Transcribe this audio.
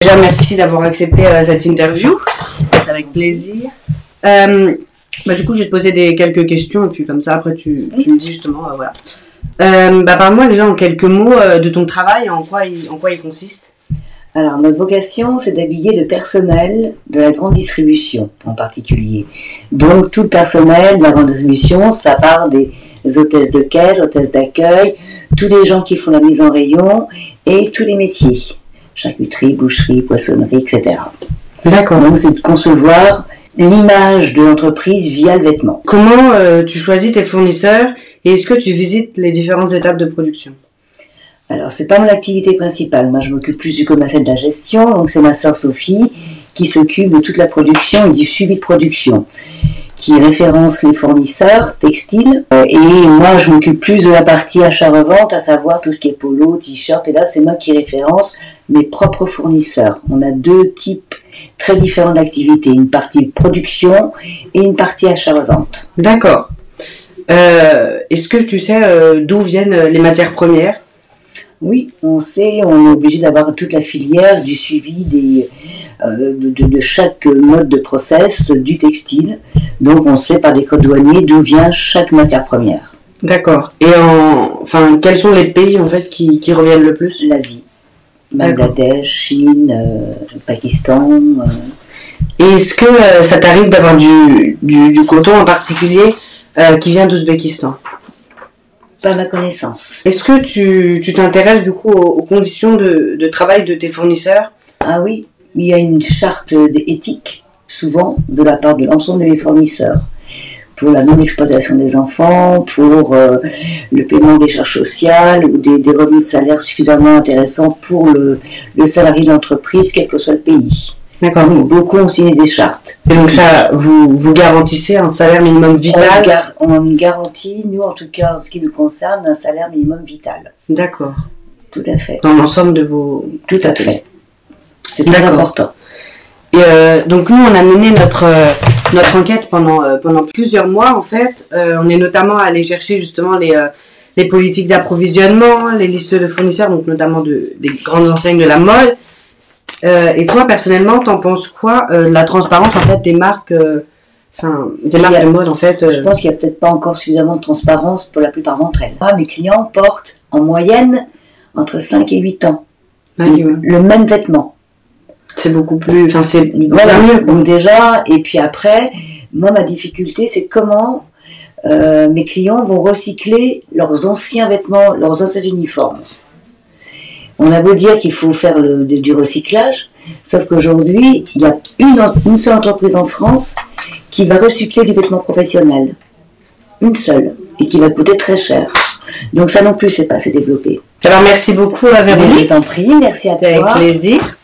Déjà, merci d'avoir accepté euh, cette interview. Avec plaisir. Euh, bah, du coup, je vais te poser quelques questions et puis comme ça, après, tu, me dis justement, euh, voilà. Euh, bah, Parle-moi déjà en quelques mots de ton travail, en quoi il, en quoi il consiste? Alors, notre vocation, c'est d'habiller le personnel de la grande distribution en particulier. Donc, tout le personnel de la grande distribution, ça part des hôtesses de caisse, hôtesses d'accueil, tous les gens qui font la mise en rayon et tous les métiers. Charcuterie, boucherie, poissonnerie, etc. D'accord. Donc, c'est de concevoir l'image de l'entreprise via le vêtement. Comment euh, tu choisis tes fournisseurs et est-ce que tu visites les différentes étapes de production? Alors, c'est pas mon activité principale. Moi, je m'occupe plus du commerce et de la gestion. Donc, c'est ma sœur Sophie qui s'occupe de toute la production et du suivi de production, qui référence les fournisseurs textiles. Euh, Et moi, je m'occupe plus de la partie achat-revente, à savoir tout ce qui est polo, t-shirt. Et là, c'est moi qui référence mes propres fournisseurs. On a deux types très différents d'activités. Une partie production et une partie achat-revente. D'accord. Euh, est-ce que tu sais euh, d'où viennent les matières premières? Oui, on sait, on est obligé d'avoir toute la filière du suivi des, euh, de, chaque mode de process du textile. Donc on sait par des codes douaniers d'où vient chaque matière première. D'accord. Et en, enfin, quels sont les pays en fait qui, qui reviennent le plus? L'Asie. Bangladesh, Chine, euh, Pakistan. euh, Et est-ce que euh, ça t'arrive d'avoir du, du, du coton en particulier qui vient d'Ouzbékistan? Pas ma connaissance. Est-ce que tu tu t'intéresses du coup aux, aux conditions de, de travail de tes fournisseurs? Ah oui, il y a une charte éthique, souvent, de la part de l'ensemble de mes fournisseurs, pour la non-exploitation des enfants, pour euh, le paiement des charges sociales ou des, des revenus de salaire suffisamment intéressants pour le, le salarié de l'entreprise, quel que soit le pays. D'accord. Oui, beaucoup ont signé des chartes. Et donc ça, vous, vous garantissez un salaire minimum On, vital? gar- on garantit, nous en tout cas en ce qui nous concerne, un salaire minimum vital. D'accord. Tout à fait. Dans l'ensemble de vos... Tout à fait. C'est très important. Et euh, donc nous, on a mené notre euh, notre enquête pendant euh, pendant plusieurs mois en fait. Euh, on est notamment allé chercher justement les euh, les politiques d'approvisionnement, les listes de fournisseurs, donc notamment de, des grandes enseignes de la mode. Euh, et toi, personnellement, t'en penses quoi euh, de la transparence en fait des marques, euh, enfin des marques a- de mode en fait euh, Je pense qu'il n'y a peut-être pas encore suffisamment de transparence pour la plupart d'entre elles. Moi, mes clients portent en moyenne entre 5 et 8 ans ah oui, le même vêtement. C'est beaucoup plus, enfin c'est Voilà, mieux. donc déjà, et puis après, moi, ma difficulté, c'est comment euh, mes clients vont recycler leurs anciens vêtements, leurs anciens uniformes. On a beau dire qu'il faut faire le- du du recyclage, sauf qu'aujourd'hui, il y a une, une seule entreprise en France qui va recycler du vêtement professionnel. Une seule. Et qui va coûter très cher. Donc ça non plus, c'est pas assez développé. Alors merci beaucoup à Mais je Véronique, t'en prie, merci à c'était avec toi. plaisir.